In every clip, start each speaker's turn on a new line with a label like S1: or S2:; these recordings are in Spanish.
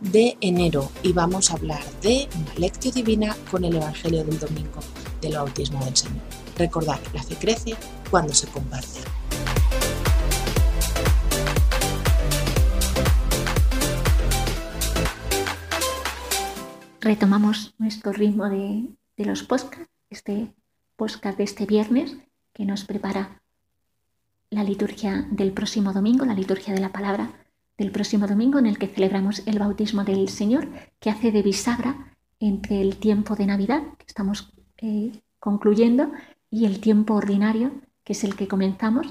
S1: de enero y vamos a hablar de una lección divina con el Evangelio del Domingo del Bautismo del Señor. Recordad, la fe crece cuando se comparte.
S2: Retomamos nuestro ritmo de, de los podcasts, este podcast de este viernes que nos prepara la liturgia del próximo domingo, la liturgia de la palabra del próximo domingo en el que celebramos el bautismo del Señor, que hace de bisagra entre el tiempo de Navidad, que estamos eh, concluyendo, y el tiempo ordinario, que es el que comenzamos,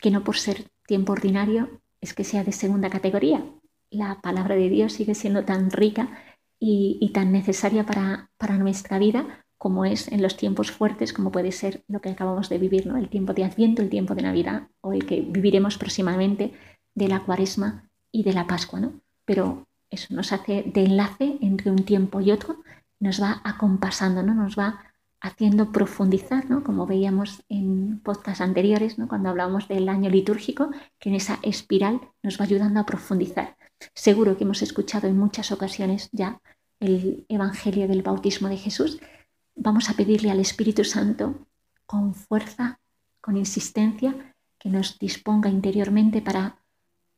S2: que no por ser tiempo ordinario es que sea de segunda categoría. La palabra de Dios sigue siendo tan rica y, tan necesaria para, para, nuestra vida como es en los tiempos fuertes, como puede ser lo que acabamos de vivir, ¿no? el tiempo de Adviento, el tiempo de Navidad o el que viviremos próximamente de la cuaresma y de la Pascua, ¿no? Pero eso nos hace de enlace entre un tiempo y otro, nos va acompasando, ¿no? Nos va haciendo profundizar, ¿no? Como veíamos en podcasts anteriores, ¿no? Cuando hablábamos del año litúrgico, que en esa espiral nos va ayudando a profundizar. Seguro que hemos escuchado en muchas ocasiones ya el Evangelio del bautismo de Jesús. Vamos a pedirle al Espíritu Santo con fuerza, con insistencia, que nos disponga interiormente para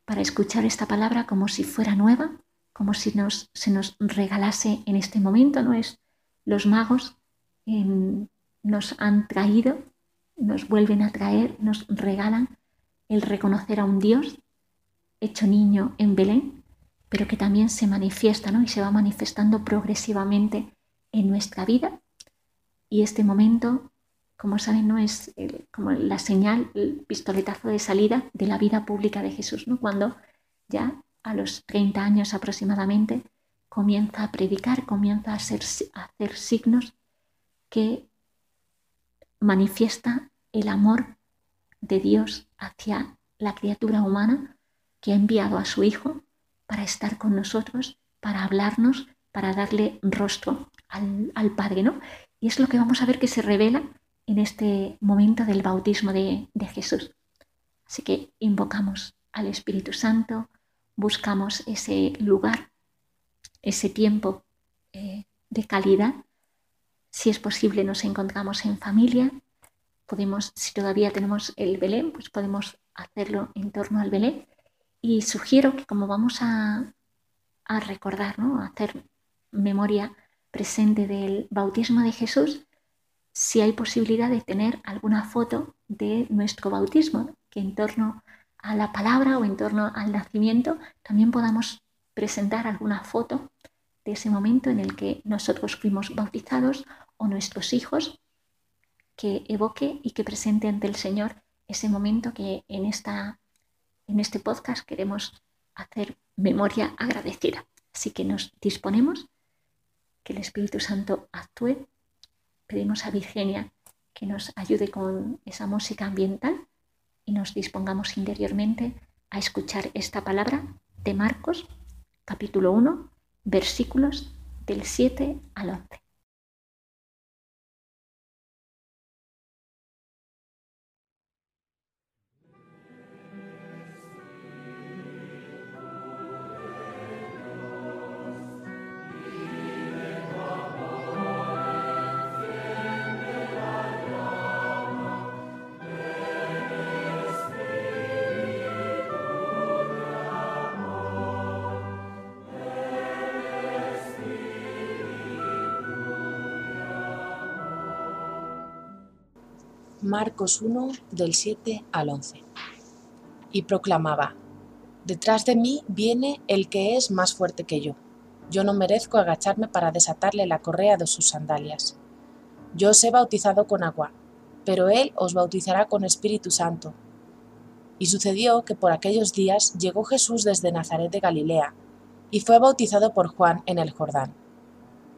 S2: para escuchar esta palabra como si fuera nueva, como si nos, se nos regalase en este momento. ¿no? Es, los magos nos han traído, nos vuelven a traer, nos regalan el reconocer a un Dios hecho niño en Belén, pero que también se manifiesta ¿no? y se va manifestando progresivamente en nuestra vida. Y este momento como saben, no es como la señal, el pistoletazo de salida de la vida pública de Jesús, ¿no? cuando ya a los 30 años aproximadamente comienza a predicar, comienza a hacer, hacer signos que manifiesta el amor de Dios hacia la criatura humana que ha enviado a su Hijo para estar con nosotros, para hablarnos, para darle rostro al, al Padre, ¿no? Y es lo que vamos a ver que se revela en este momento del bautismo de, Jesús. Así que invocamos al Espíritu Santo, buscamos ese lugar, ese tiempo eh, de calidad. Si es posible, nos encontramos en familia. Podemos, si todavía tenemos el Belén, pues podemos hacerlo en torno al Belén. Y sugiero que como vamos a, a recordar, ¿no? a hacer memoria presente del bautismo de Jesús, si hay posibilidad de tener alguna foto de nuestro bautismo, que en torno a la palabra o en torno al nacimiento también podamos presentar alguna foto de ese momento en el que nosotros fuimos bautizados o nuestros hijos, que evoque y que presente ante el Señor ese momento que en, esta, en este podcast queremos hacer memoria agradecida. Así que nos disponemos que el Espíritu Santo actúe pedimos a Virginia que nos ayude con esa música ambiental y nos dispongamos interiormente a escuchar esta palabra de Marcos, capítulo 1, versículos del 7 al 11.
S1: Marcos 1 del 7 al 11. Y proclamaba, Detrás de mí viene el que es más fuerte que yo. Yo no merezco agacharme para desatarle la correa de sus sandalias. Yo os he bautizado con agua, pero él os bautizará con Espíritu Santo. Y sucedió que por aquellos días llegó Jesús desde Nazaret de Galilea, y fue bautizado por Juan en el Jordán.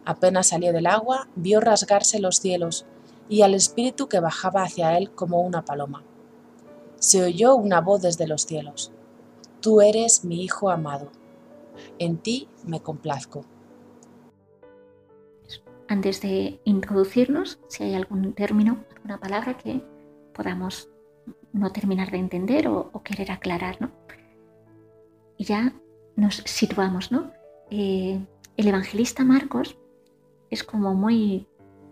S1: Apenas salió del agua, vio rasgarse los cielos y al Espíritu que bajaba hacia él como una paloma. Se oyó una voz desde los cielos. Tú eres mi Hijo amado. En ti me complazco.
S2: Antes de introducirnos, si hay algún término, alguna palabra que podamos no terminar de entender o, querer aclarar, ¿no? Y ya nos situamos, ¿no? Eh, el evangelista Marcos es como muy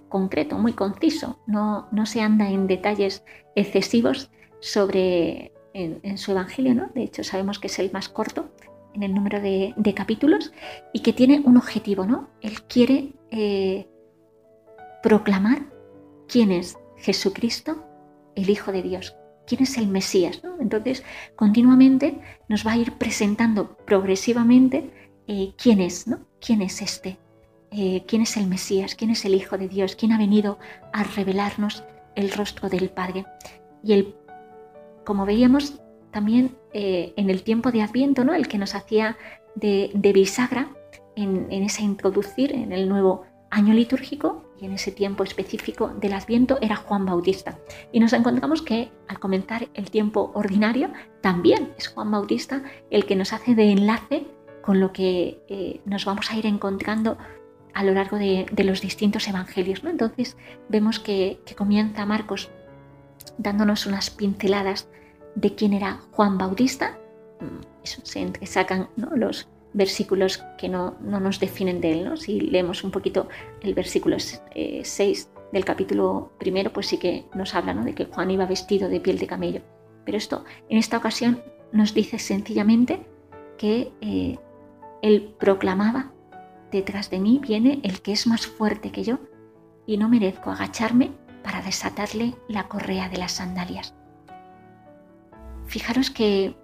S2: concreto, muy conciso, no, no se anda en detalles excesivos sobre en, su evangelio, ¿no? De hecho, sabemos que es el más corto en el número de, capítulos y que tiene un objetivo, ¿no? Él quiere eh, proclamar quién es Jesucristo, el Hijo de Dios, quién es el Mesías. Entonces, continuamente nos va a ir presentando progresivamente eh, quién es, ¿no? quién es este, eh, quién es el Mesías, quién es el Hijo de Dios, quién ha venido a revelarnos el rostro del Padre. Y el, como veíamos también eh, en el tiempo de Adviento, ¿no? el que nos hacía de, bisagra en, en ese introducir en el nuevo año litúrgico y en ese tiempo específico del Adviento era Juan Bautista. Y nos encontramos que al comenzar el tiempo ordinario también es Juan Bautista el que nos hace de enlace con lo que eh, nos vamos a ir encontrando a lo largo de, los distintos evangelios. ¿no? Entonces vemos que, comienza Marcos dándonos unas pinceladas de quién era Juan Bautista. Mm, eso, se sacan ¿no? los, versículos que no, nos definen de él. ¿no? Si leemos un poquito el versículo 6 eh, del capítulo primero, pues sí que nos habla de que Juan iba vestido de piel de camello. Pero esto en esta ocasión nos dice sencillamente que eh, él proclamaba, detrás de mí viene el que es más fuerte que yo y no merezco agacharme para desatarle la correa de las sandalias. Fijaros que,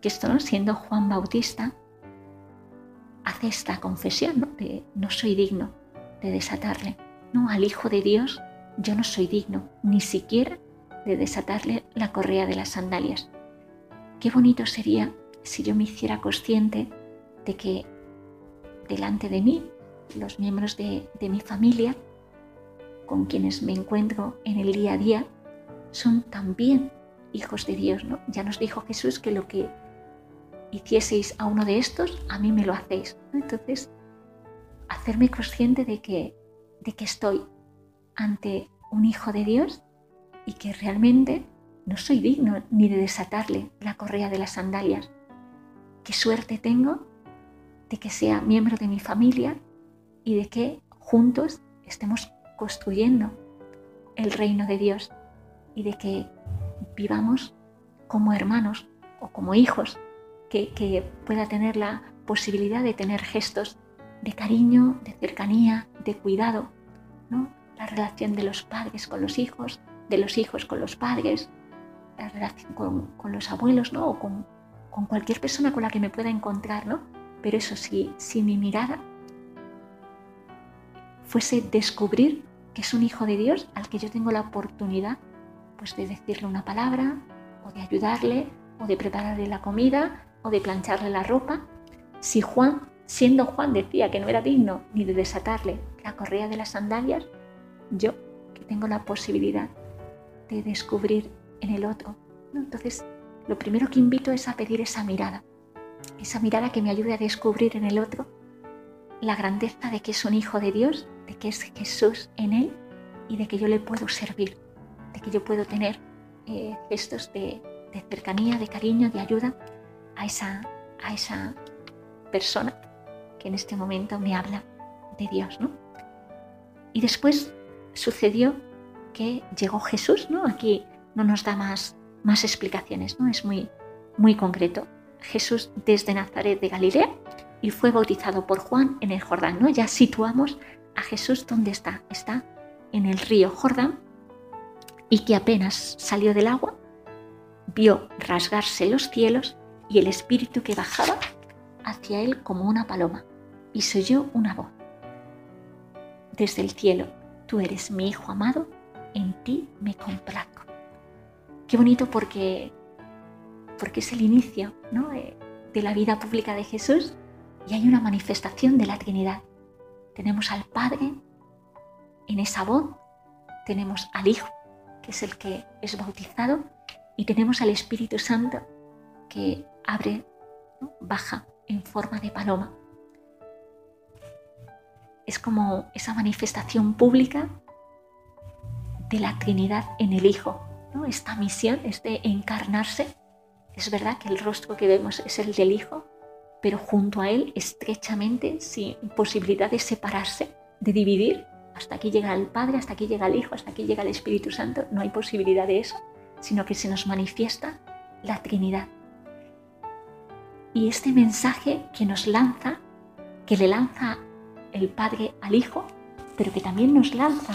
S2: que esto, siendo Juan Bautista, hace esta confesión, ¿no? De no soy digno de desatarle. No, al Hijo de Dios yo no soy digno ni siquiera de desatarle la correa de las sandalias. Qué bonito sería si yo me hiciera consciente de que delante de mí, los miembros de, mi familia, con quienes me encuentro en el día a día, son también hijos de Dios. ¿no? Ya nos dijo Jesús que lo que hicieseis a uno de estos, a mí me lo hacéis. Entonces, hacerme consciente de que, de que estoy ante un hijo de Dios y que realmente no soy digno ni de desatarle la correa de las sandalias. Qué suerte tengo de que sea miembro de mi familia y de que juntos estemos construyendo el reino de Dios y de que vivamos como hermanos o como hijos que, pueda tener la posibilidad de tener gestos de cariño, de cercanía, de cuidado, ¿no? la relación de los padres con los hijos, de los hijos con los padres, la relación con, los abuelos ¿no? o con, cualquier persona con la que me pueda encontrar. ¿no? Pero eso sí, si mi mirada fuese descubrir que es un hijo de Dios al que yo tengo la oportunidad pues, de decirle una palabra o de ayudarle o de prepararle la comida de plancharle la ropa, si Juan, siendo Juan, decía que no era digno ni de desatarle la correa de las sandalias, yo que tengo la posibilidad de descubrir en el otro. Entonces, lo primero que invito es a pedir esa mirada, esa mirada que me ayude a descubrir en el otro la grandeza de que es un hijo de Dios, de que es Jesús en él y de que yo le puedo servir, de que yo puedo tener eh, gestos de cercanía, de cariño, de ayuda a esa, a esa persona que en este momento me habla de Dios. ¿no? Y después sucedió que llegó Jesús, ¿no? Aquí no nos da más, más explicaciones, ¿no? Es muy, muy concreto. Jesús desde Nazaret de Galilea y fue bautizado por Juan en el Jordán, ¿no? Ya situamos a Jesús donde está. Está en el río Jordán y que apenas salió del agua, vio rasgarse los cielos y el espíritu que bajaba hacia él como una paloma, y se oyó una voz. Desde el cielo, tú eres mi hijo amado, en ti me complazco. Qué bonito porque, porque es el inicio ¿no? de la vida pública de Jesús, y hay una manifestación de la Trinidad. Tenemos al Padre en esa voz, tenemos al Hijo, que es el que es bautizado, y tenemos al Espíritu Santo que abre, baja en forma de paloma. Es como esa manifestación pública de la Trinidad en el Hijo. Esta misión es de encarnarse. Es verdad que el rostro que vemos es el del Hijo, pero junto a Él, estrechamente, sin posibilidad de separarse, de dividir. Hasta aquí llega el Padre, hasta aquí llega el Hijo, hasta aquí llega el Espíritu Santo. No hay posibilidad de eso, sino que se nos manifiesta la Trinidad. Y este mensaje que nos lanza, que le lanza el Padre al Hijo, pero que también nos lanza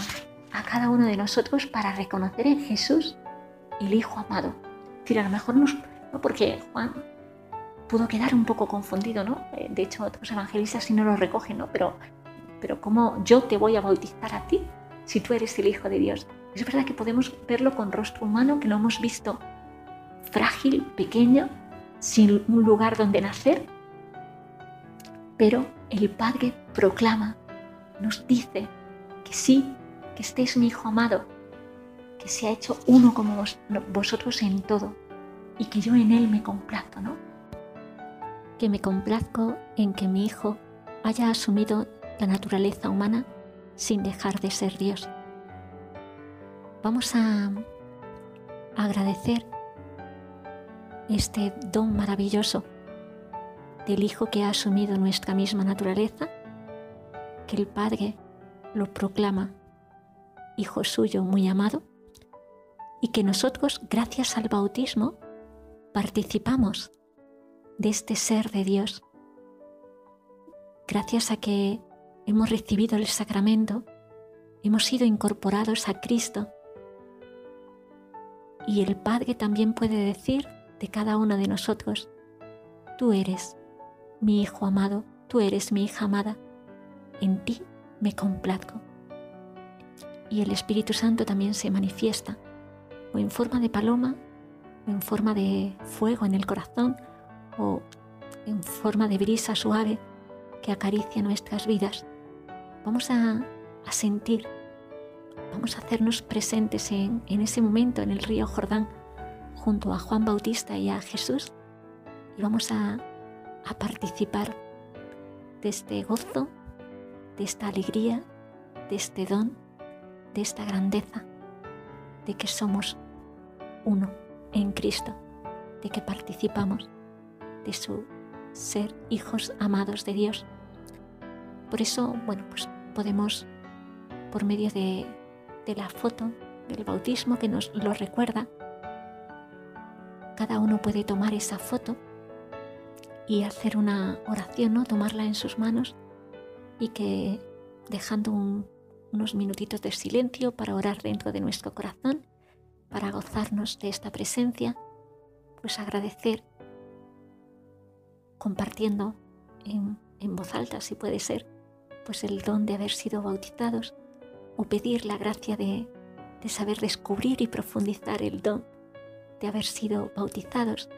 S2: a cada uno de nosotros para reconocer en Jesús el Hijo amado. Es decir, a lo mejor porque Juan pudo quedar un poco confundido, ¿no? Eh, de hecho, otros evangelistas sí no lo recogen, ¿no? Pero, pero ¿cómo yo te voy a bautizar a ti si tú eres el Hijo de Dios? Es verdad que podemos verlo con rostro humano, que lo hemos visto frágil, pequeño, sin un lugar donde nacer, pero el Padre proclama, nos dice que sí, que este es mi Hijo amado, que se ha hecho uno como vosotros en todo y que yo en Él me complazco, ¿no? Que me complazco en que mi Hijo haya asumido la naturaleza humana sin dejar de ser Dios. Vamos a agradecer este don maravilloso del Hijo que ha asumido nuestra misma naturaleza, que el Padre lo proclama Hijo suyo muy amado, y que nosotros, gracias al bautismo, participamos de este ser de Dios. Gracias a que hemos recibido el sacramento, hemos sido incorporados a Cristo. Y el Padre también puede decir de cada uno de nosotros, tú eres mi Hijo amado, tú eres mi hija amada, en ti me complazco. Y el Espíritu Santo también se manifiesta, o en forma de paloma, en forma de fuego en el corazón, o en forma de brisa suave que acaricia nuestras vidas. Vamos a, sentir, vamos a hacernos presentes en, en ese momento en el río Jordán, junto a Juan Bautista y a Jesús, y vamos a a participar de este gozo, de esta alegría, de este don, de esta grandeza, de que somos uno en Cristo, de que participamos de su ser hijos amados de Dios. Por eso, bueno, pues podemos, por medio de, la foto del bautismo que nos lo recuerda, cada uno puede tomar esa foto y hacer una oración, ¿no? tomarla en sus manos y que dejando unos minutitos de silencio para orar dentro de nuestro corazón, gozarnos de esta presencia, pues agradecer compartiendo en, voz alta, si puede ser, pues el don de haber sido bautizados o pedir la gracia de, saber descubrir y profundizar el don de haber sido bautizados.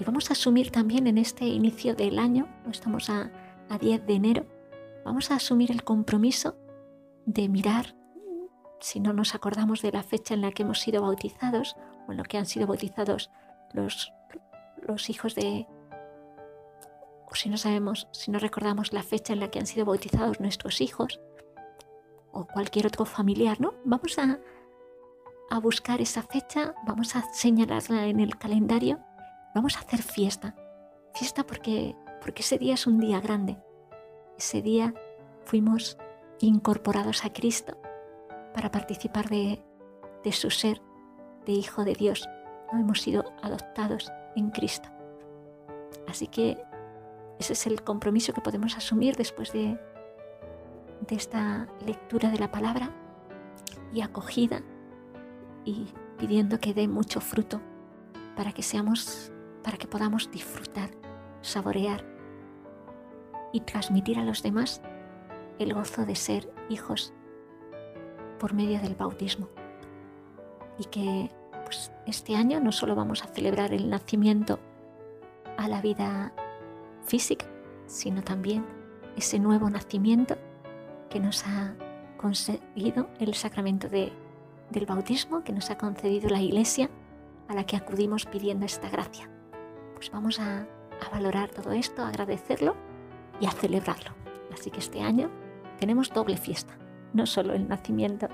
S2: Y vamos a asumir también en este inicio del año, estamos a, 10 de enero, vamos a asumir el compromiso de mirar, si no nos acordamos de la fecha en la que hemos sido bautizados o en lo que han sido bautizados los, los hijos de, o si no sabemos, si no recordamos la fecha en la que han sido bautizados nuestros hijos o cualquier otro familiar, ¿no? Vamos a, a buscar esa fecha, vamos a señalarla en el calendario Vamos a hacer fiesta. Fiesta porque, porque ese día es un día grande. Ese día fuimos incorporados a Cristo para participar de, su ser de Hijo de Dios. ¿no? Hemos sido adoptados en Cristo. Así que ese es el compromiso que podemos asumir después de, de esta lectura de la palabra y acogida y pidiendo que dé mucho fruto para que seamos para que podamos disfrutar, saborear y transmitir a los demás el gozo de ser hijos por medio del bautismo. Y que pues, este año no solo vamos a celebrar el nacimiento a la vida física, sino también ese nuevo nacimiento que nos ha conseguido el sacramento de, del bautismo, que nos ha concedido la Iglesia a la que acudimos pidiendo esta gracia. Pues vamos a, a valorar todo esto, a agradecerlo y a celebrarlo. Así que este año tenemos doble fiesta, no solo el nacimiento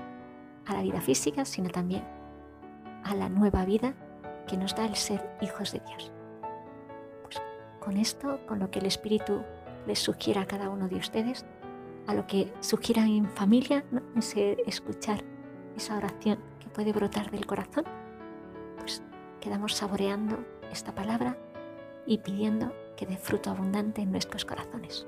S2: a la vida física, sino también a la nueva vida que nos da el ser hijos de Dios. Pues con esto, con lo que el Espíritu les sugiera a cada uno de ustedes, a lo que sugieran en familia, ese escuchar esa oración que puede brotar del corazón, pues quedamos saboreando esta palabra y pidiendo que dé fruto abundante en nuestros corazones.